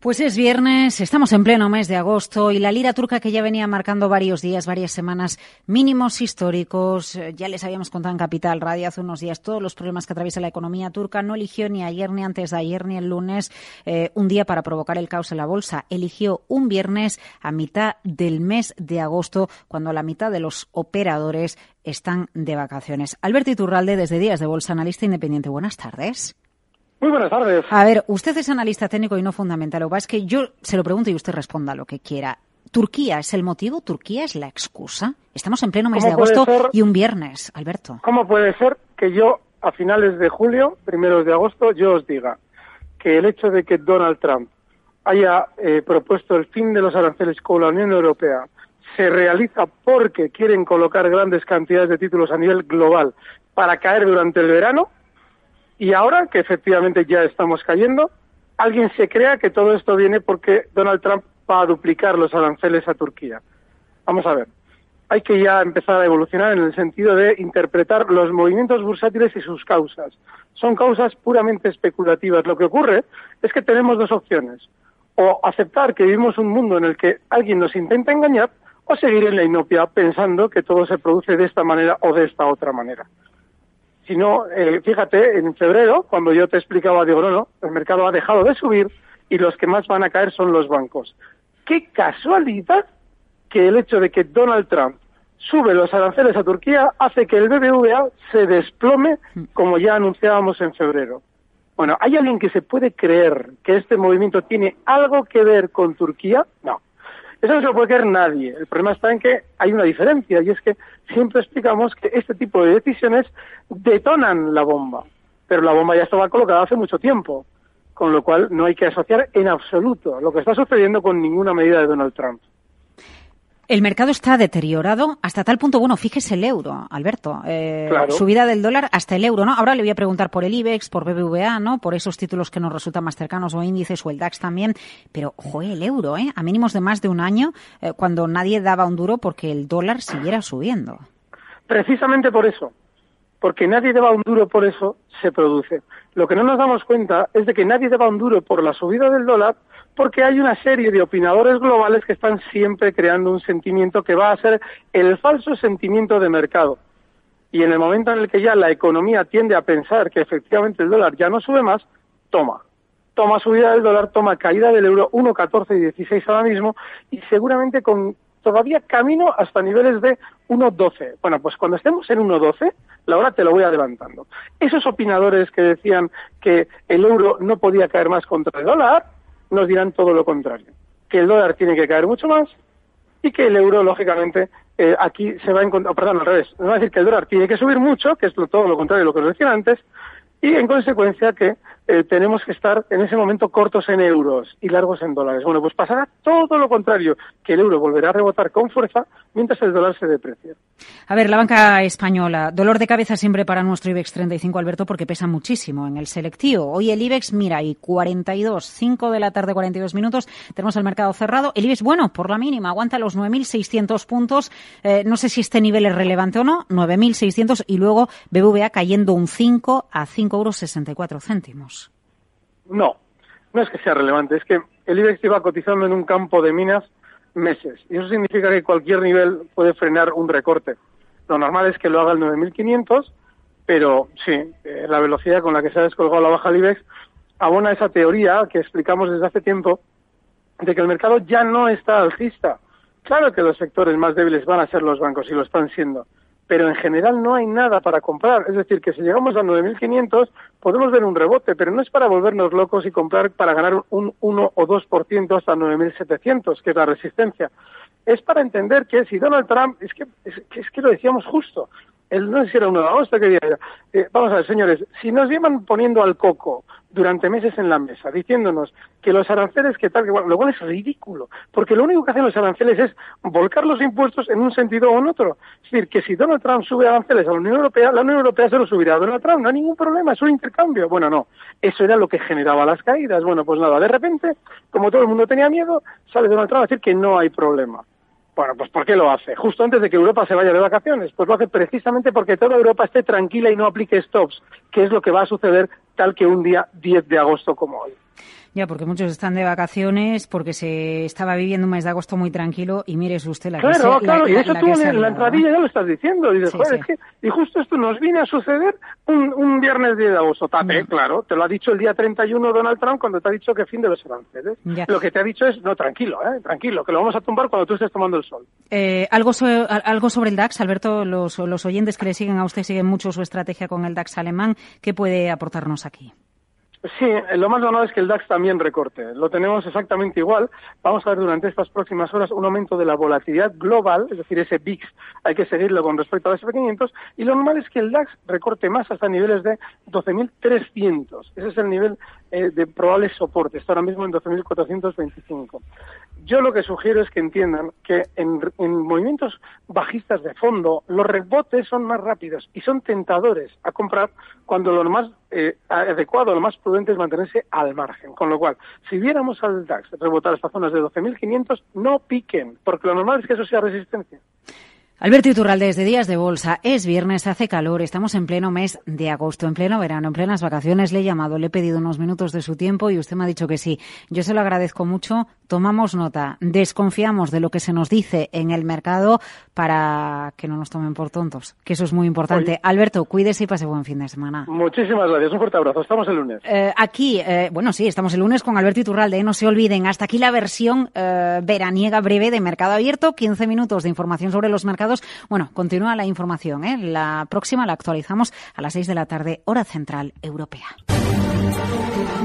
Pues es viernes, estamos en pleno mes de agosto y la lira turca que ya venía marcando varios días, varias semanas, mínimos históricos, eh, ya les habíamos contado en Capital Radio hace unos días todos los problemas que atraviesa la economía turca, no eligió ni ayer, ni antes de ayer, ni el lunes eh, un día para provocar el caos en la bolsa, eligió un viernes a mitad del mes de agosto, cuando la mitad de los operadores están de vacaciones. Alberto Iturralde, desde Días de Bolsa, analista independiente. Buenas tardes. Muy buenas tardes. A ver, usted es analista técnico y no fundamental. Lo que pasa es que yo se lo pregunto y usted responda lo que quiera. ¿Turquía es el motivo? ¿Turquía es la excusa? Estamos en pleno mes de agosto y un viernes, Alberto. ¿Cómo puede ser que yo, a finales de julio, primeros de agosto, yo os diga que el hecho de que Donald Trump haya eh, propuesto el fin de los aranceles con la Unión Europea se realiza porque quieren colocar grandes cantidades de títulos a nivel global para caer durante el verano? Y ahora que efectivamente ya estamos cayendo, alguien se crea que todo esto viene porque Donald Trump va a duplicar los aranceles a Turquía. Vamos a ver. Hay que ya empezar a evolucionar en el sentido de interpretar los movimientos bursátiles y sus causas. Son causas puramente especulativas. Lo que ocurre es que tenemos dos opciones. O aceptar que vivimos un mundo en el que alguien nos intenta engañar o seguir en la inopia pensando que todo se produce de esta manera o de esta otra manera sino, eh, fíjate, en febrero, cuando yo te explicaba, digo, no, no, el mercado ha dejado de subir y los que más van a caer son los bancos. Qué casualidad que el hecho de que Donald Trump sube los aranceles a Turquía hace que el BBVA se desplome, como ya anunciábamos en febrero. Bueno, ¿hay alguien que se puede creer que este movimiento tiene algo que ver con Turquía? No. Eso no se lo puede creer nadie. El problema está en que hay una diferencia y es que siempre explicamos que este tipo de decisiones detonan la bomba, pero la bomba ya estaba colocada hace mucho tiempo, con lo cual no hay que asociar en absoluto lo que está sucediendo con ninguna medida de Donald Trump. El mercado está deteriorado hasta tal punto, bueno, fíjese el euro, Alberto, eh, subida del dólar hasta el euro, ¿no? Ahora le voy a preguntar por el IBEX, por BBVA, ¿no? Por esos títulos que nos resultan más cercanos o índices o el DAX también, pero, joder, el euro, ¿eh? A mínimos de más de un año, eh, cuando nadie daba un duro porque el dólar siguiera subiendo. Precisamente por eso, porque nadie daba un duro por eso, se produce. Lo que no nos damos cuenta es de que nadie daba un duro por la subida del dólar porque hay una serie de opinadores globales que están siempre creando un sentimiento que va a ser el falso sentimiento de mercado. Y en el momento en el que ya la economía tiende a pensar que efectivamente el dólar ya no sube más, toma. Toma subida del dólar, toma caída del euro 1,14 y 16 ahora mismo y seguramente con todavía camino hasta niveles de 1,12. Bueno, pues cuando estemos en 1,12, la hora te lo voy adelantando. Esos opinadores que decían que el euro no podía caer más contra el dólar, nos dirán todo lo contrario, que el dólar tiene que caer mucho más y que el euro, lógicamente, eh, aquí se va a encontrar, perdón, al revés, nos va a decir que el dólar tiene que subir mucho, que es todo lo contrario de lo que os decía antes, y en consecuencia que eh, tenemos que estar en ese momento cortos en euros y largos en dólares. Bueno, pues pasará todo lo contrario, que el euro volverá a rebotar con fuerza mientras el dólar se deprecia. A ver, la banca española, dolor de cabeza siempre para nuestro IBEX 35, Alberto, porque pesa muchísimo en el selectivo. Hoy el IBEX, mira, y 42, 5 de la tarde, 42 minutos, tenemos el mercado cerrado. El IBEX, bueno, por la mínima, aguanta los 9.600 puntos. Eh, no sé si este nivel es relevante o no, 9.600 y luego BBVA cayendo un 5 a 5 euros 64 céntimos. No, no es que sea relevante, es que el IBEX lleva cotizando en un campo de minas meses y eso significa que cualquier nivel puede frenar un recorte. Lo normal es que lo haga el 9500, pero sí, eh, la velocidad con la que se ha descolgado la baja del IBEX abona esa teoría que explicamos desde hace tiempo de que el mercado ya no está alcista. Claro que los sectores más débiles van a ser los bancos y lo están siendo, pero en general no hay nada para comprar. Es decir, que si llegamos a 9.500 podemos ver un rebote, pero no es para volvernos locos y comprar para ganar un 1 o 2% hasta 9.700, que es la resistencia. Es para entender que si Donald Trump, es que, es, que lo decíamos justo, el, no sé si era de agosto que día eh, vamos a ver, señores, si nos llevan poniendo al coco durante meses en la mesa, diciéndonos que los aranceles, que tal, que bueno, lo cual es ridículo, porque lo único que hacen los aranceles es volcar los impuestos en un sentido o en otro. Es decir, que si Donald Trump sube aranceles a la Unión Europea, la Unión Europea se lo subirá a Donald Trump, no hay ningún problema, es un intercambio. Bueno, no, eso era lo que generaba las caídas. Bueno, pues nada, de repente, como todo el mundo tenía miedo, sale Donald Trump a decir que no hay problema. Bueno, pues ¿por qué lo hace? Justo antes de que Europa se vaya de vacaciones. Pues lo hace precisamente porque toda Europa esté tranquila y no aplique stops, que es lo que va a suceder tal que un día 10 de agosto como hoy. Ya, porque muchos están de vacaciones, porque se estaba viviendo un mes de agosto muy tranquilo y mire usted la Claro, que se, claro, la, y eso la tú en la entradilla ¿no? ya lo estás diciendo. Y dices, Sí, sí. es que, y justo esto nos viene a suceder un, un viernes 10 de agosto. Tate, claro, te lo ha dicho el día 31 Donald Trump cuando te ha dicho que fin de los aranceles. Ya. Lo que te ha dicho es, no, tranquilo, eh, tranquilo, que lo vamos a tumbar cuando tú estés tomando el sol. Eh, algo, so- a- algo sobre el DAX, Alberto, los, los oyentes que le siguen a usted siguen mucho su estrategia con el DAX alemán. ¿Qué puede aportarnos aquí? Sí, lo más normal es que el DAX también recorte. Lo tenemos exactamente igual. Vamos a ver durante estas próximas horas un aumento de la volatilidad global, es decir, ese VIX hay que seguirlo con respecto al SP500, y lo normal es que el DAX recorte más hasta niveles de 12.300. Ese es el nivel eh, de probable soporte. Está ahora mismo en 12.425. Yo lo que sugiero es que entiendan que en, en movimientos bajistas de fondo los rebotes son más rápidos y son tentadores a comprar cuando lo más eh, adecuado, lo más prudente es mantenerse al margen. Con lo cual, si viéramos al DAX rebotar estas zonas de 12.500, no piquen, porque lo normal es que eso sea resistencia. Alberto Iturralde, desde Días de Bolsa. Es viernes, hace calor, estamos en pleno mes de agosto, en pleno verano, en plenas vacaciones. Le he llamado, le he pedido unos minutos de su tiempo y usted me ha dicho que sí. Yo se lo agradezco mucho. Tomamos nota, desconfiamos de lo que se nos dice en el mercado para que no nos tomen por tontos, que eso es muy importante. Oye. Alberto, cuídese y pase buen fin de semana. Muchísimas gracias. Un fuerte abrazo. Estamos el lunes. Eh, aquí, eh, bueno, sí, estamos el lunes con Alberto Iturralde. ¿eh? No se olviden, hasta aquí la versión eh, veraniega breve de Mercado Abierto. 15 minutos de información sobre los mercados. Bueno, continúa la información. ¿eh? La próxima la actualizamos a las 6 de la tarde, hora central europea.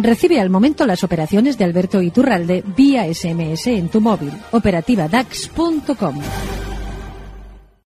Recibe al momento las operaciones de Alberto Iturralde vía SMS en tu móvil. Operativa DAX.com.